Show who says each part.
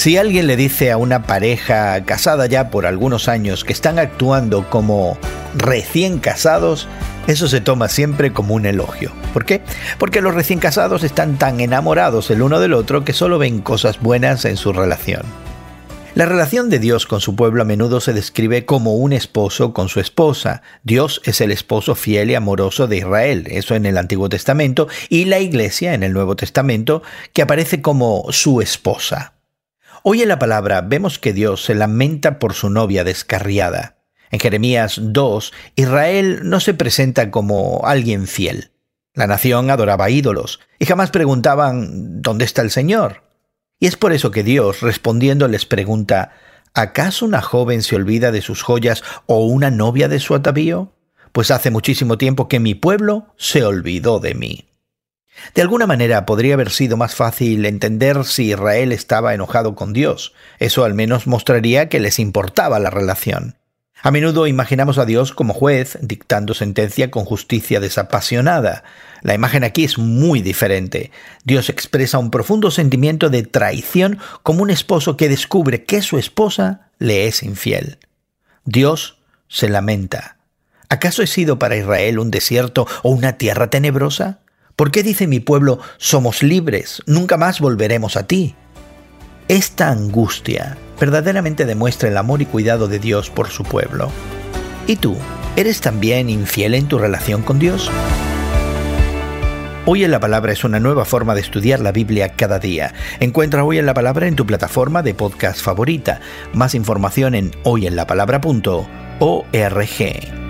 Speaker 1: Si alguien le dice a una pareja casada ya por algunos años que están actuando como recién casados, eso se toma siempre como un elogio. ¿Por qué? Porque los recién casados están tan enamorados el uno del otro que solo ven cosas buenas en su relación. La relación de Dios con su pueblo a menudo se describe como un esposo con su esposa. Dios es el esposo fiel y amoroso de Israel, eso en el Antiguo Testamento, y la Iglesia en el Nuevo Testamento, que aparece como su esposa. Hoy en la palabra vemos que Dios se lamenta por su novia descarriada. En Jeremías 2, Israel no se presenta como alguien fiel. La nación adoraba ídolos y jamás preguntaban ¿dónde está el Señor? Y es por eso que Dios, respondiendo, les pregunta ¿acaso una joven se olvida de sus joyas o una novia de su atavío? Pues hace muchísimo tiempo que mi pueblo se olvidó de mí. De alguna manera podría haber sido más fácil entender si Israel estaba enojado con Dios. Eso al menos mostraría que les importaba la relación. A menudo imaginamos a Dios como juez dictando sentencia con justicia desapasionada. La imagen aquí es muy diferente. Dios expresa un profundo sentimiento de traición como un esposo que descubre que su esposa le es infiel. Dios se lamenta. ¿Acaso he sido para Israel un desierto o una tierra tenebrosa? ¿Por qué dice mi pueblo, somos libres, nunca más volveremos a ti? Esta angustia verdaderamente demuestra el amor y cuidado de Dios por su pueblo. ¿Y tú? ¿Eres también infiel en tu relación con Dios? Hoy en la Palabra es una nueva forma de estudiar la Biblia cada día. Encuentra Hoy en la Palabra en tu plataforma de podcast favorita. Más información en hoyenlapalabra.org.